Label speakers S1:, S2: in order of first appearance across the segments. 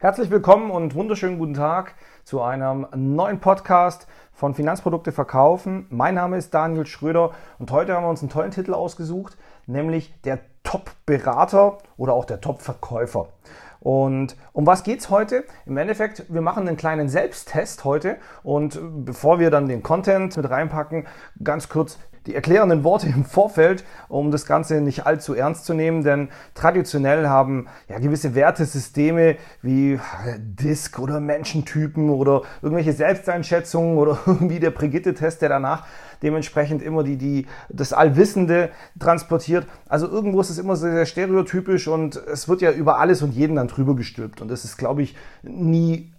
S1: Herzlich willkommen und wunderschönen guten Tag zu einem neuen Podcast von Finanzprodukte verkaufen. Mein Name ist Daniel Schröder und heute haben wir uns einen tollen Titel ausgesucht, nämlich der Top-Berater oder auch der Top-Verkäufer. Und um was geht es heute? Im Endeffekt, wir machen einen kleinen Selbsttest heute und bevor wir dann den Content mit reinpacken, ganz kurz die erklärenden Worte im Vorfeld, um das Ganze nicht allzu ernst zu nehmen, denn traditionell haben ja gewisse Wertesysteme wie Disk oder Menschentypen oder irgendwelche Selbsteinschätzungen oder irgendwie der Brigitte-Test, der danach dementsprechend immer die, die, das Allwissende transportiert. Also irgendwo ist es immer sehr, sehr stereotypisch und es wird ja über alles und jeden dann drüber gestülpt und das ist, glaube ich, nie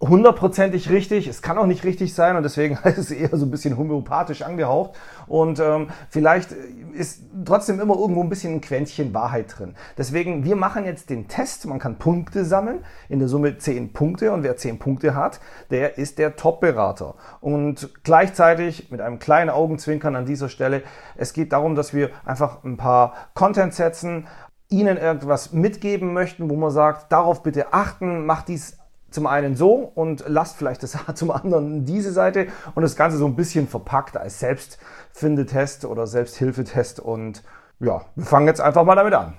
S1: hundertprozentig richtig. Es kann auch nicht richtig sein und deswegen ist es eher so ein bisschen homöopathisch angehaucht. Und ähm, vielleicht ist trotzdem immer irgendwo ein bisschen ein Quäntchen Wahrheit drin. Deswegen, wir machen jetzt den Test. Man kann Punkte sammeln, in der Summe 10 Punkte. Und wer 10 Punkte hat, der ist der Top-Berater. Und gleichzeitig mit einem kleinen Augenzwinkern an dieser Stelle, es geht darum, dass wir einfach ein paar Content setzen, Ihnen irgendwas mitgeben möchten, wo man sagt, darauf bitte achten, macht dies zum einen so und lasst vielleicht das zum anderen diese Seite und das Ganze so ein bisschen verpackt als Selbstfindetest oder Selbsthilfetest und ja, wir fangen jetzt einfach mal damit an.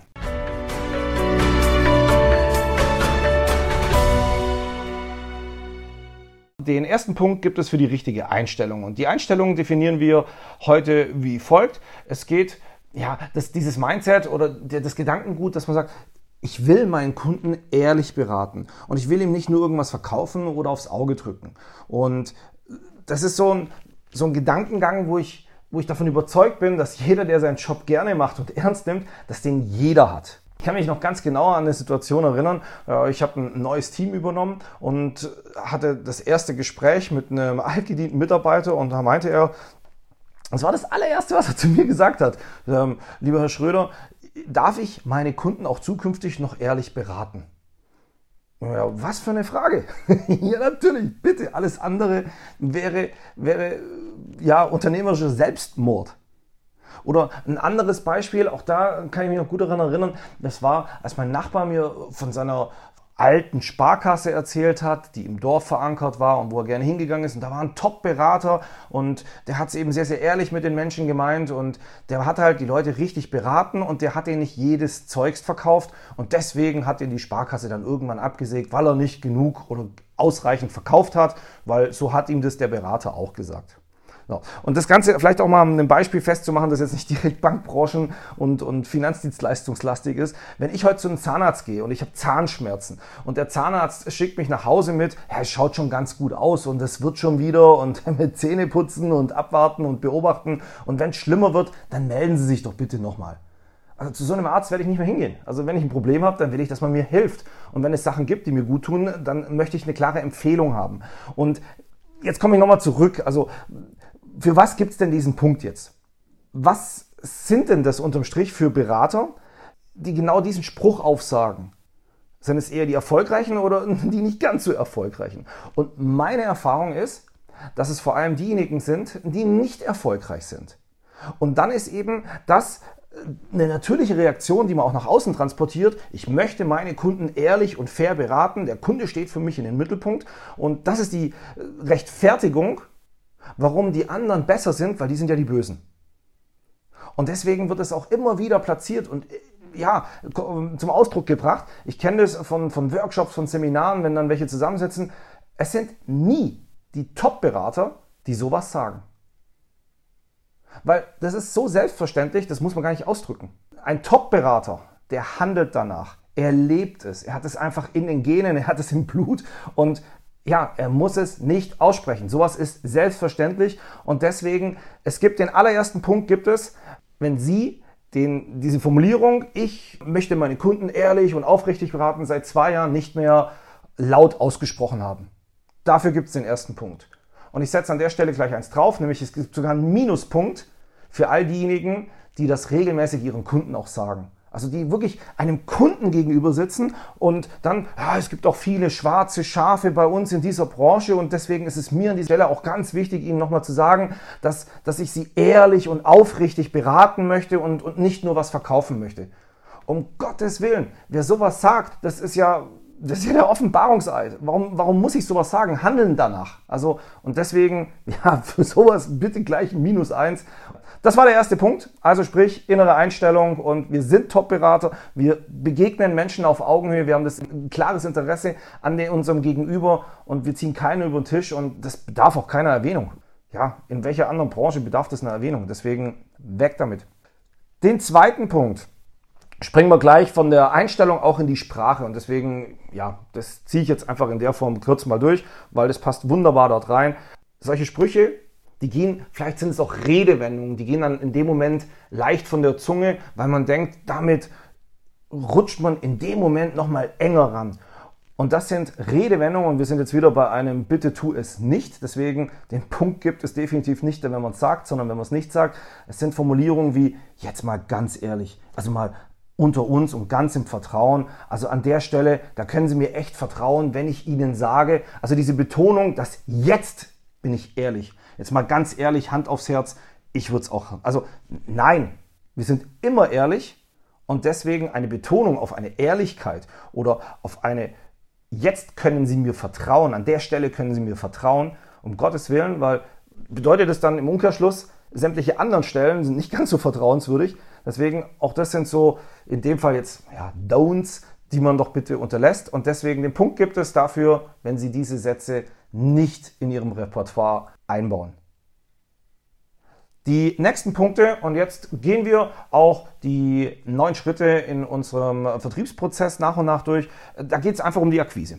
S1: Den ersten Punkt gibt es für die richtige Einstellung und die Einstellung definieren wir heute wie folgt. Es geht ja, das, dieses Mindset oder das Gedankengut, dass man sagt, ich will meinen Kunden ehrlich beraten und ich will ihm nicht nur irgendwas verkaufen oder aufs Auge drücken. Und das ist so ein, so ein Gedankengang, wo ich, wo ich davon überzeugt bin, dass jeder, der seinen Job gerne macht und ernst nimmt, dass den jeder hat. Ich kann mich noch ganz genau an eine Situation erinnern. Äh, ich habe ein neues Team übernommen und hatte das erste Gespräch mit einem altgedienten Mitarbeiter und da meinte er, das war das allererste, was er zu mir gesagt hat. Ähm, lieber Herr Schröder, darf ich meine Kunden auch zukünftig noch ehrlich beraten? Ja, was für eine Frage. ja, natürlich, bitte. Alles andere wäre, wäre ja unternehmerischer Selbstmord. Oder ein anderes Beispiel, auch da kann ich mich noch gut daran erinnern, das war, als mein Nachbar mir von seiner alten Sparkasse erzählt hat, die im Dorf verankert war und wo er gerne hingegangen ist. Und da war ein Top-Berater und der hat es eben sehr, sehr ehrlich mit den Menschen gemeint und der hat halt die Leute richtig beraten und der hat ihnen nicht jedes Zeugs verkauft und deswegen hat ihn die Sparkasse dann irgendwann abgesägt, weil er nicht genug oder ausreichend verkauft hat, weil so hat ihm das der Berater auch gesagt. So. Und das Ganze vielleicht auch mal an einem Beispiel festzumachen, das jetzt nicht direkt Bankbranchen und, und Finanzdienstleistungslastig ist. Wenn ich heute zu einem Zahnarzt gehe und ich habe Zahnschmerzen und der Zahnarzt schickt mich nach Hause mit, ja, es schaut schon ganz gut aus und es wird schon wieder und mit Zähne putzen und abwarten und beobachten und wenn es schlimmer wird, dann melden Sie sich doch bitte nochmal. Also zu so einem Arzt werde ich nicht mehr hingehen. Also wenn ich ein Problem habe, dann will ich, dass man mir hilft. Und wenn es Sachen gibt, die mir gut tun, dann möchte ich eine klare Empfehlung haben. Und jetzt komme ich nochmal zurück. Also für was gibt es denn diesen Punkt jetzt? Was sind denn das unterm Strich für Berater, die genau diesen Spruch aufsagen? Sind es eher die Erfolgreichen oder die nicht ganz so Erfolgreichen? Und meine Erfahrung ist, dass es vor allem diejenigen sind, die nicht erfolgreich sind. Und dann ist eben das eine natürliche Reaktion, die man auch nach außen transportiert. Ich möchte meine Kunden ehrlich und fair beraten. Der Kunde steht für mich in den Mittelpunkt. Und das ist die Rechtfertigung warum die anderen besser sind, weil die sind ja die Bösen. Und deswegen wird es auch immer wieder platziert und äh, ja, zum Ausdruck gebracht. Ich kenne das von, von Workshops, von Seminaren, wenn dann welche zusammensetzen. Es sind nie die Top-Berater, die sowas sagen. Weil das ist so selbstverständlich, das muss man gar nicht ausdrücken. Ein Top-Berater, der handelt danach. Er lebt es. Er hat es einfach in den Genen, er hat es im Blut und ja, er muss es nicht aussprechen. Sowas ist selbstverständlich und deswegen, es gibt den allerersten Punkt, gibt es, wenn Sie den, diese Formulierung, ich möchte meine Kunden ehrlich und aufrichtig beraten, seit zwei Jahren nicht mehr laut ausgesprochen haben. Dafür gibt es den ersten Punkt. Und ich setze an der Stelle gleich eins drauf, nämlich es gibt sogar einen Minuspunkt für all diejenigen, die das regelmäßig ihren Kunden auch sagen. Also die wirklich einem Kunden gegenüber sitzen und dann, ja, es gibt auch viele schwarze Schafe bei uns in dieser Branche und deswegen ist es mir an dieser Stelle auch ganz wichtig, Ihnen nochmal zu sagen, dass, dass ich Sie ehrlich und aufrichtig beraten möchte und, und nicht nur was verkaufen möchte. Um Gottes Willen, wer sowas sagt, das ist ja das ist ja der Offenbarungseid. Warum, warum muss ich sowas sagen? Handeln danach. Also, und deswegen, ja, für sowas bitte gleich Minus eins. Das war der erste Punkt. Also sprich, innere Einstellung und wir sind Top-Berater. Wir begegnen Menschen auf Augenhöhe. Wir haben das klares Interesse an unserem Gegenüber und wir ziehen keinen über den Tisch und das bedarf auch keiner Erwähnung. Ja, in welcher anderen Branche bedarf das einer Erwähnung? Deswegen weg damit. Den zweiten Punkt springen wir gleich von der Einstellung auch in die Sprache und deswegen, ja, das ziehe ich jetzt einfach in der Form kurz mal durch, weil das passt wunderbar dort rein. Solche Sprüche, die gehen, vielleicht sind es auch Redewendungen, die gehen dann in dem Moment leicht von der Zunge, weil man denkt, damit rutscht man in dem Moment nochmal enger ran. Und das sind Redewendungen und wir sind jetzt wieder bei einem Bitte tu es nicht. Deswegen den Punkt gibt es definitiv nicht, wenn man es sagt, sondern wenn man es nicht sagt. Es sind Formulierungen wie jetzt mal ganz ehrlich, also mal unter uns und ganz im Vertrauen. Also an der Stelle, da können Sie mir echt vertrauen, wenn ich Ihnen sage, also diese Betonung, dass jetzt bin ich ehrlich. Jetzt mal ganz ehrlich, Hand aufs Herz, ich würde es auch. Also nein, wir sind immer ehrlich und deswegen eine Betonung auf eine Ehrlichkeit oder auf eine jetzt können Sie mir vertrauen, an der Stelle können Sie mir vertrauen, um Gottes Willen, weil bedeutet es dann im Umkehrschluss, sämtliche anderen Stellen sind nicht ganz so vertrauenswürdig. Deswegen auch das sind so in dem Fall jetzt ja, Don'ts, die man doch bitte unterlässt. Und deswegen den Punkt gibt es dafür, wenn Sie diese Sätze nicht in Ihrem Repertoire einbauen. Die nächsten Punkte, und jetzt gehen wir auch die neun Schritte in unserem Vertriebsprozess nach und nach durch. Da geht es einfach um die Akquise.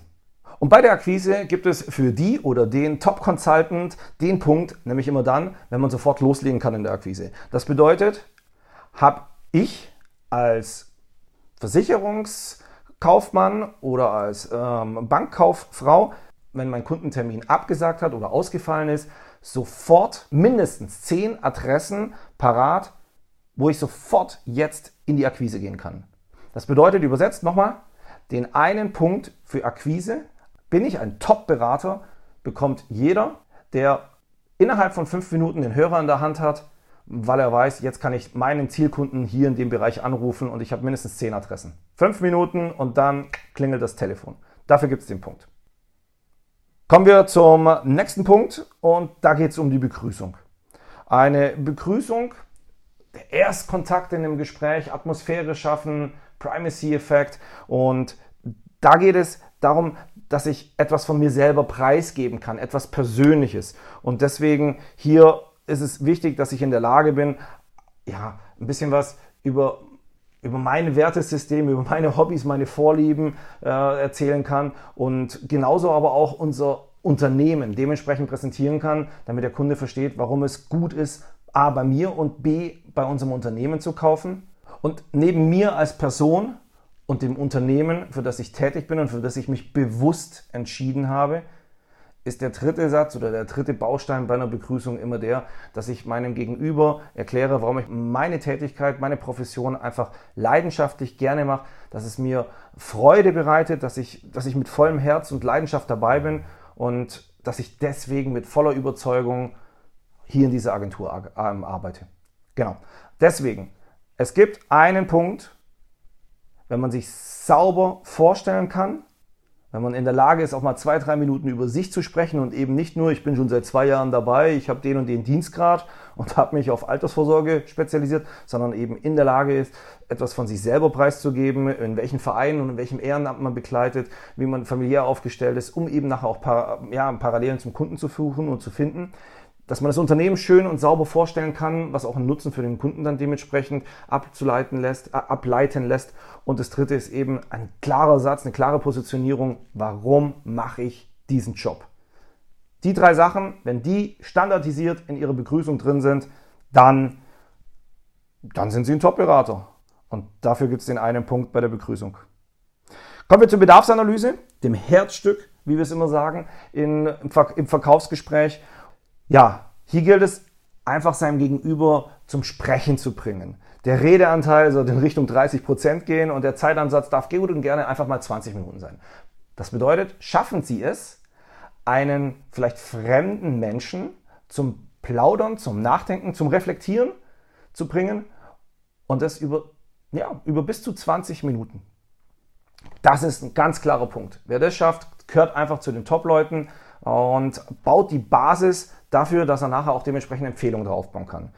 S1: Und bei der Akquise gibt es für die oder den Top Consultant den Punkt, nämlich immer dann, wenn man sofort loslegen kann in der Akquise. Das bedeutet, habe ich als Versicherungskaufmann oder als ähm, Bankkauffrau, wenn mein Kundentermin abgesagt hat oder ausgefallen ist, sofort mindestens zehn Adressen parat, wo ich sofort jetzt in die Akquise gehen kann. Das bedeutet übersetzt nochmal, den einen Punkt für Akquise bin ich ein Top-Berater, bekommt jeder, der innerhalb von fünf Minuten den Hörer in der Hand hat, weil er weiß, jetzt kann ich meinen Zielkunden hier in dem Bereich anrufen und ich habe mindestens zehn Adressen. Fünf Minuten und dann klingelt das Telefon. Dafür gibt es den Punkt. Kommen wir zum nächsten Punkt und da geht es um die Begrüßung. Eine Begrüßung, der Erstkontakt in dem Gespräch, Atmosphäre schaffen, Primacy-Effekt und da geht es darum, dass ich etwas von mir selber preisgeben kann, etwas Persönliches. Und deswegen hier ist es wichtig, dass ich in der Lage bin, ja, ein bisschen was über über mein Wertesystem, über meine Hobbys, meine Vorlieben äh, erzählen kann und genauso aber auch unser Unternehmen dementsprechend präsentieren kann, damit der Kunde versteht, warum es gut ist, A bei mir und B bei unserem Unternehmen zu kaufen. Und neben mir als Person und dem Unternehmen, für das ich tätig bin und für das ich mich bewusst entschieden habe, ist der dritte Satz oder der dritte Baustein bei einer Begrüßung immer der, dass ich meinem Gegenüber erkläre, warum ich meine Tätigkeit, meine Profession einfach leidenschaftlich gerne mache, dass es mir Freude bereitet, dass ich, dass ich mit vollem Herz und Leidenschaft dabei bin und dass ich deswegen mit voller Überzeugung hier in dieser Agentur ähm, arbeite. Genau. Deswegen, es gibt einen Punkt, wenn man sich sauber vorstellen kann, wenn man in der Lage ist, auch mal zwei, drei Minuten über sich zu sprechen und eben nicht nur, ich bin schon seit zwei Jahren dabei, ich habe den und den Dienstgrad und habe mich auf Altersvorsorge spezialisiert, sondern eben in der Lage ist, etwas von sich selber preiszugeben, in welchen Vereinen und in welchem Ehrenamt man begleitet, wie man familiär aufgestellt ist, um eben nachher auch ja, Parallelen zum Kunden zu suchen und zu finden dass man das Unternehmen schön und sauber vorstellen kann, was auch einen Nutzen für den Kunden dann dementsprechend abzuleiten lässt, ableiten lässt. Und das dritte ist eben ein klarer Satz, eine klare Positionierung. Warum mache ich diesen Job? Die drei Sachen, wenn die standardisiert in ihrer Begrüßung drin sind, dann, dann sind Sie ein Top-Berater. Und dafür gibt es den einen Punkt bei der Begrüßung. Kommen wir zur Bedarfsanalyse, dem Herzstück, wie wir es immer sagen, in, im Verkaufsgespräch. Ja, hier gilt es einfach seinem Gegenüber zum Sprechen zu bringen. Der Redeanteil soll in Richtung 30 Prozent gehen und der Zeitansatz darf gut und gerne einfach mal 20 Minuten sein. Das bedeutet, schaffen Sie es, einen vielleicht fremden Menschen zum Plaudern, zum Nachdenken, zum Reflektieren zu bringen und das über, ja, über bis zu 20 Minuten. Das ist ein ganz klarer Punkt. Wer das schafft, gehört einfach zu den Top-Leuten und baut die Basis dafür, dass er nachher auch dementsprechend Empfehlungen darauf bauen kann.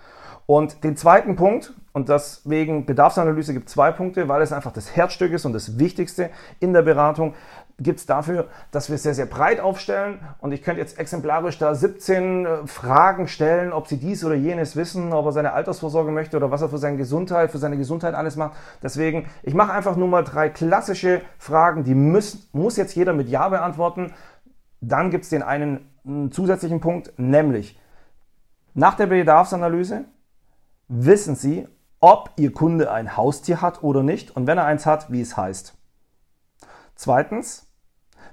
S1: Und den zweiten Punkt, und deswegen Bedarfsanalyse gibt zwei Punkte, weil es einfach das Herzstück ist und das Wichtigste in der Beratung, gibt es dafür, dass wir sehr, sehr breit aufstellen. Und ich könnte jetzt exemplarisch da 17 äh, Fragen stellen, ob Sie dies oder jenes wissen, ob er seine Altersvorsorge möchte oder was er für seine Gesundheit, für seine Gesundheit alles macht. Deswegen, ich mache einfach nur mal drei klassische Fragen, die müssen, muss jetzt jeder mit Ja beantworten. Dann gibt es den einen zusätzlichen Punkt, nämlich nach der Bedarfsanalyse wissen Sie, ob Ihr Kunde ein Haustier hat oder nicht und wenn er eins hat, wie es heißt. Zweitens,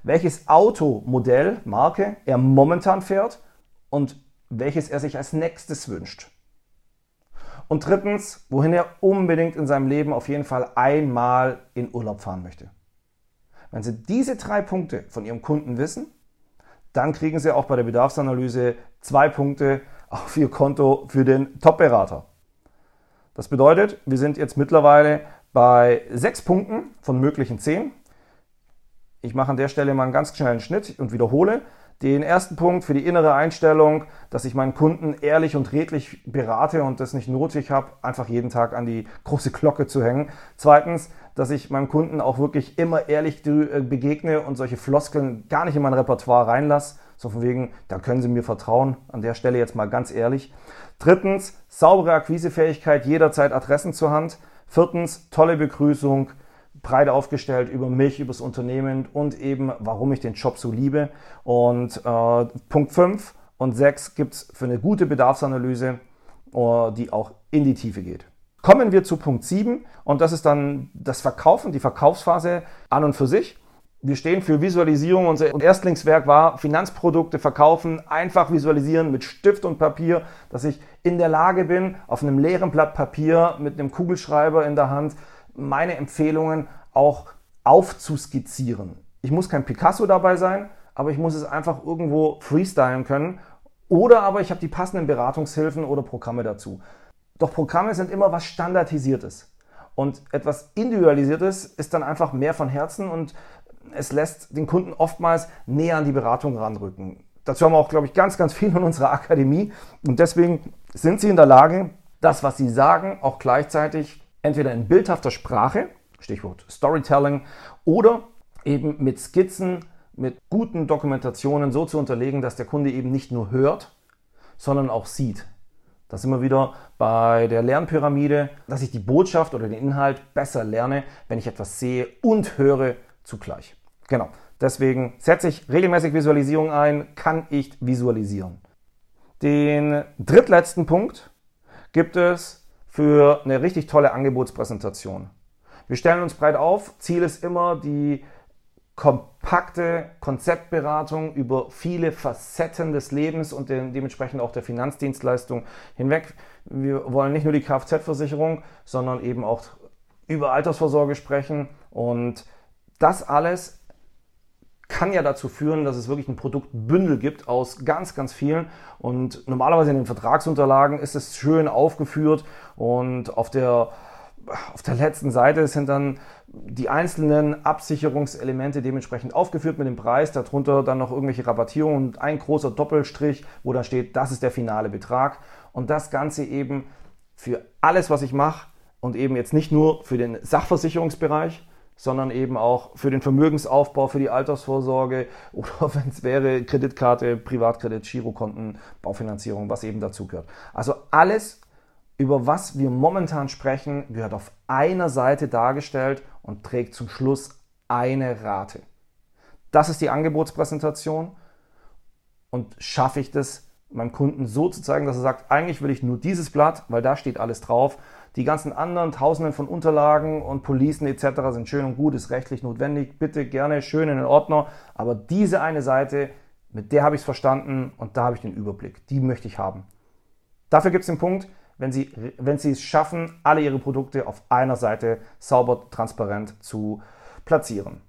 S1: welches Automodell, Marke er momentan fährt und welches er sich als nächstes wünscht. Und drittens, wohin er unbedingt in seinem Leben auf jeden Fall einmal in Urlaub fahren möchte. Wenn Sie diese drei Punkte von Ihrem Kunden wissen, dann kriegen Sie auch bei der Bedarfsanalyse zwei Punkte auf Ihr Konto für den Top-Berater. Das bedeutet, wir sind jetzt mittlerweile bei sechs Punkten von möglichen zehn. Ich mache an der Stelle mal einen ganz schnellen Schnitt und wiederhole. Den ersten Punkt für die innere Einstellung, dass ich meinen Kunden ehrlich und redlich berate und das nicht nötig habe, einfach jeden Tag an die große Glocke zu hängen. Zweitens, dass ich meinem Kunden auch wirklich immer ehrlich äh, begegne und solche Floskeln gar nicht in mein Repertoire reinlasse. So von wegen, da können Sie mir vertrauen. An der Stelle jetzt mal ganz ehrlich. Drittens, saubere Akquisefähigkeit, jederzeit Adressen zur Hand. Viertens, tolle Begrüßung breit aufgestellt über mich, über das Unternehmen und eben, warum ich den Job so liebe. Und äh, Punkt 5 und 6 gibt es für eine gute Bedarfsanalyse, äh, die auch in die Tiefe geht. Kommen wir zu Punkt 7 und das ist dann das Verkaufen, die Verkaufsphase an und für sich. Wir stehen für Visualisierung. Unser Erstlingswerk war Finanzprodukte verkaufen, einfach visualisieren mit Stift und Papier, dass ich in der Lage bin, auf einem leeren Blatt Papier mit einem Kugelschreiber in der Hand meine Empfehlungen auch aufzuskizzieren. Ich muss kein Picasso dabei sein, aber ich muss es einfach irgendwo freestylen können. Oder aber ich habe die passenden Beratungshilfen oder Programme dazu. Doch Programme sind immer was Standardisiertes. Und etwas Individualisiertes ist dann einfach mehr von Herzen und es lässt den Kunden oftmals näher an die Beratung ranrücken. Dazu haben wir auch, glaube ich, ganz, ganz viel in unserer Akademie. Und deswegen sind sie in der Lage, das, was sie sagen, auch gleichzeitig entweder in bildhafter Sprache, Stichwort Storytelling, oder eben mit Skizzen, mit guten Dokumentationen so zu unterlegen, dass der Kunde eben nicht nur hört, sondern auch sieht. Das wir wieder bei der Lernpyramide, dass ich die Botschaft oder den Inhalt besser lerne, wenn ich etwas sehe und höre zugleich. Genau. Deswegen setze ich regelmäßig Visualisierung ein, kann ich visualisieren. Den drittletzten Punkt gibt es für eine richtig tolle Angebotspräsentation. Wir stellen uns breit auf. Ziel ist immer die kompakte Konzeptberatung über viele Facetten des Lebens und dementsprechend auch der Finanzdienstleistung hinweg. Wir wollen nicht nur die Kfz-Versicherung, sondern eben auch über Altersvorsorge sprechen und das alles kann ja dazu führen, dass es wirklich ein Produktbündel gibt aus ganz, ganz vielen. Und normalerweise in den Vertragsunterlagen ist es schön aufgeführt und auf der, auf der letzten Seite sind dann die einzelnen Absicherungselemente dementsprechend aufgeführt mit dem Preis, darunter dann noch irgendwelche Rabattierungen und ein großer Doppelstrich, wo da steht, das ist der finale Betrag. Und das Ganze eben für alles, was ich mache und eben jetzt nicht nur für den Sachversicherungsbereich, sondern eben auch für den Vermögensaufbau, für die Altersvorsorge oder wenn es wäre Kreditkarte, Privatkredit, Girokonten, Baufinanzierung, was eben dazu gehört. Also alles, über was wir momentan sprechen, gehört auf einer Seite dargestellt und trägt zum Schluss eine Rate. Das ist die Angebotspräsentation und schaffe ich das meinem Kunden so zu zeigen, dass er sagt, eigentlich will ich nur dieses Blatt, weil da steht alles drauf die ganzen anderen Tausenden von Unterlagen und Policen etc. sind schön und gut, ist rechtlich notwendig. Bitte gerne schön in den Ordner. Aber diese eine Seite, mit der habe ich es verstanden und da habe ich den Überblick. Die möchte ich haben. Dafür gibt es den Punkt, wenn Sie, wenn Sie es schaffen, alle Ihre Produkte auf einer Seite sauber, transparent zu platzieren.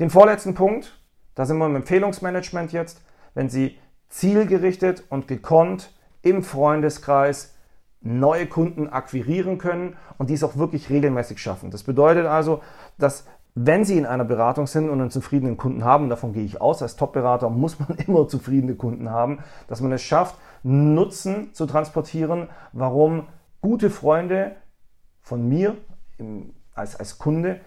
S1: Den vorletzten Punkt, da sind wir im Empfehlungsmanagement jetzt, wenn Sie zielgerichtet und gekonnt im Freundeskreis neue Kunden akquirieren können und dies auch wirklich regelmäßig schaffen. Das bedeutet also, dass wenn Sie in einer Beratung sind und einen zufriedenen Kunden haben, davon gehe ich aus, als Top-Berater muss man immer zufriedene Kunden haben, dass man es schafft, Nutzen zu transportieren, warum gute Freunde von mir im, als, als Kunde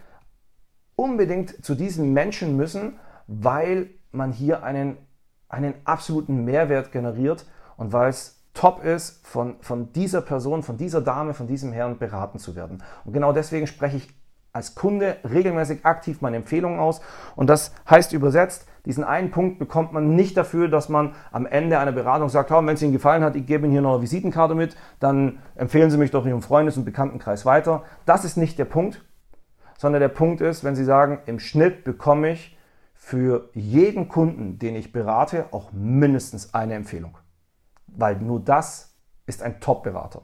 S1: unbedingt zu diesen Menschen müssen, weil man hier einen, einen absoluten Mehrwert generiert und weil es top ist, von, von dieser Person, von dieser Dame, von diesem Herrn beraten zu werden. Und genau deswegen spreche ich als Kunde regelmäßig aktiv meine Empfehlungen aus. Und das heißt übersetzt, diesen einen Punkt bekommt man nicht dafür, dass man am Ende einer Beratung sagt, wenn es Ihnen gefallen hat, ich gebe Ihnen hier noch eine Visitenkarte mit, dann empfehlen Sie mich doch Ihrem Freundes- und Bekanntenkreis weiter. Das ist nicht der Punkt, sondern der Punkt ist, wenn Sie sagen, im Schnitt bekomme ich für jeden Kunden, den ich berate, auch mindestens eine Empfehlung. Weil nur das ist ein Top-Berater.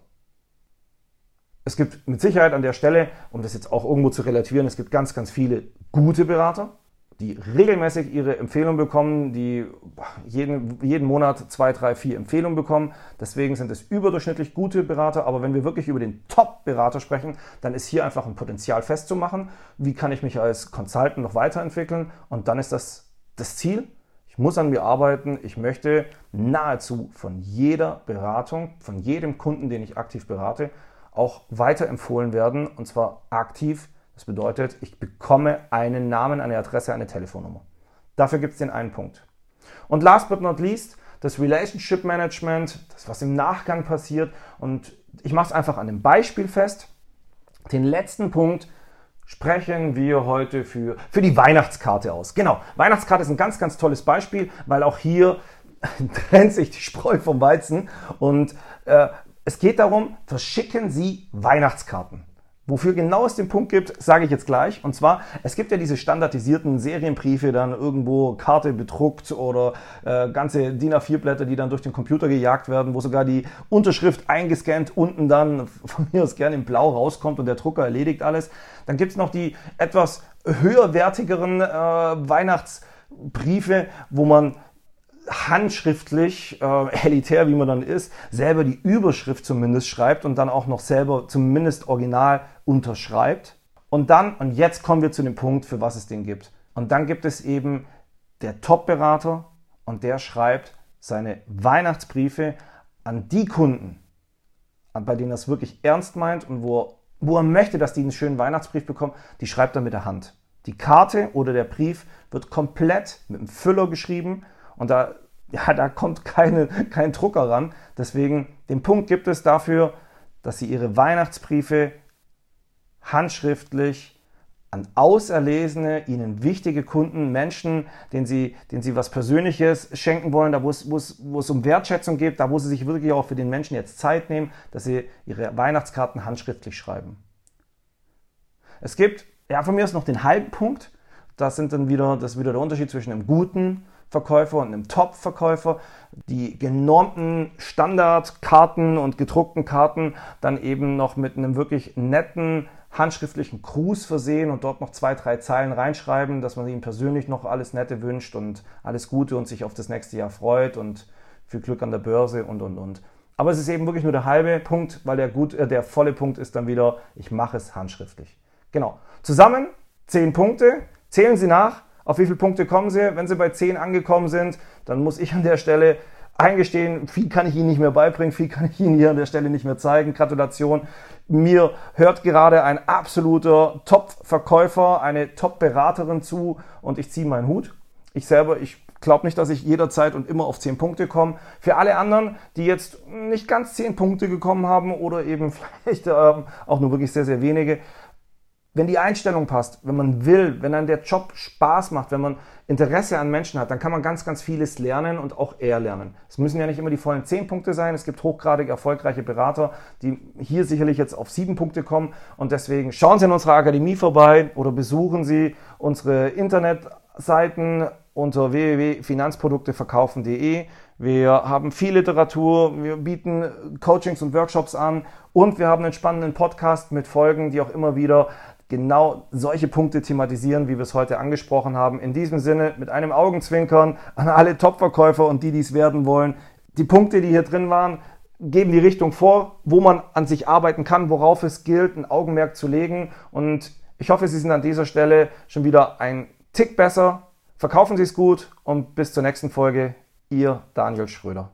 S1: Es gibt mit Sicherheit an der Stelle, um das jetzt auch irgendwo zu relativieren, es gibt ganz, ganz viele gute Berater, die regelmäßig ihre Empfehlungen bekommen, die jeden, jeden Monat zwei, drei, vier Empfehlungen bekommen. Deswegen sind es überdurchschnittlich gute Berater. Aber wenn wir wirklich über den Top-Berater sprechen, dann ist hier einfach ein Potenzial festzumachen. Wie kann ich mich als Consultant noch weiterentwickeln? Und dann ist das das Ziel. Muss an mir arbeiten. Ich möchte nahezu von jeder Beratung, von jedem Kunden, den ich aktiv berate, auch weiterempfohlen werden. Und zwar aktiv das bedeutet, ich bekomme einen Namen, eine Adresse, eine Telefonnummer. Dafür gibt es den einen Punkt. Und last but not least, das Relationship Management, das was im Nachgang passiert. Und ich mache es einfach an dem Beispiel fest. Den letzten Punkt sprechen wir heute für, für die Weihnachtskarte aus. Genau, Weihnachtskarte ist ein ganz, ganz tolles Beispiel, weil auch hier trennt sich die Spreu vom Weizen. Und äh, es geht darum, verschicken Sie Weihnachtskarten. Wofür genau es den Punkt gibt, sage ich jetzt gleich. Und zwar, es gibt ja diese standardisierten Serienbriefe, dann irgendwo Karte bedruckt oder äh, ganze DIN A4-Blätter, die dann durch den Computer gejagt werden, wo sogar die Unterschrift eingescannt unten dann von mir aus gerne in Blau rauskommt und der Drucker erledigt alles. Dann gibt es noch die etwas höherwertigeren äh, Weihnachtsbriefe, wo man handschriftlich, äh, elitär wie man dann ist, selber die Überschrift zumindest schreibt und dann auch noch selber zumindest original unterschreibt. Und dann, und jetzt kommen wir zu dem Punkt, für was es den gibt. Und dann gibt es eben der Top-Berater und der schreibt seine Weihnachtsbriefe an die Kunden, bei denen er es wirklich ernst meint und wo er, wo er möchte, dass die einen schönen Weihnachtsbrief bekommen, die schreibt er mit der Hand. Die Karte oder der Brief wird komplett mit einem Füller geschrieben und da, ja, da kommt keine, kein Drucker ran. Deswegen, den Punkt gibt es dafür, dass Sie Ihre Weihnachtsbriefe handschriftlich an auserlesene, ihnen wichtige Kunden, Menschen, denen sie, denen sie was Persönliches schenken wollen, da wo es, wo, es, wo es um Wertschätzung geht, da wo sie sich wirklich auch für den Menschen jetzt Zeit nehmen, dass sie ihre Weihnachtskarten handschriftlich schreiben. Es gibt, ja, von mir ist noch den halben Punkt. Das sind dann wieder, das ist wieder der Unterschied zwischen einem guten Verkäufer und einem Top-Verkäufer die genormten Standardkarten und gedruckten Karten dann eben noch mit einem wirklich netten handschriftlichen Gruß versehen und dort noch zwei, drei Zeilen reinschreiben, dass man ihm persönlich noch alles Nette wünscht und alles Gute und sich auf das nächste Jahr freut und viel Glück an der Börse und und und. Aber es ist eben wirklich nur der halbe Punkt, weil der, gut, äh, der volle Punkt ist dann wieder, ich mache es handschriftlich. Genau. Zusammen zehn Punkte. Zählen Sie nach, auf wie viele Punkte kommen Sie? Wenn Sie bei 10 angekommen sind, dann muss ich an der Stelle eingestehen, viel kann ich Ihnen nicht mehr beibringen, viel kann ich Ihnen hier an der Stelle nicht mehr zeigen. Gratulation. Mir hört gerade ein absoluter Top-Verkäufer, eine Top-Beraterin zu und ich ziehe meinen Hut. Ich selber, ich glaube nicht, dass ich jederzeit und immer auf 10 Punkte komme. Für alle anderen, die jetzt nicht ganz 10 Punkte gekommen haben oder eben vielleicht ähm, auch nur wirklich sehr, sehr wenige, wenn die Einstellung passt, wenn man will, wenn dann der Job Spaß macht, wenn man Interesse an Menschen hat, dann kann man ganz, ganz vieles lernen und auch eher lernen. Es müssen ja nicht immer die vollen zehn Punkte sein. Es gibt hochgradig erfolgreiche Berater, die hier sicherlich jetzt auf sieben Punkte kommen. Und deswegen schauen Sie in unserer Akademie vorbei oder besuchen Sie unsere Internetseiten unter www.finanzprodukteverkaufen.de. Wir haben viel Literatur, wir bieten Coachings und Workshops an und wir haben einen spannenden Podcast mit Folgen, die auch immer wieder genau solche Punkte thematisieren, wie wir es heute angesprochen haben. In diesem Sinne mit einem Augenzwinkern an alle Topverkäufer und die, die es werden wollen. Die Punkte, die hier drin waren, geben die Richtung vor, wo man an sich arbeiten kann, worauf es gilt, ein Augenmerk zu legen. Und Ich hoffe, Sie sind an dieser Stelle schon wieder ein Tick besser. Verkaufen Sie es gut und bis zur nächsten Folge. Ihr Daniel Schröder.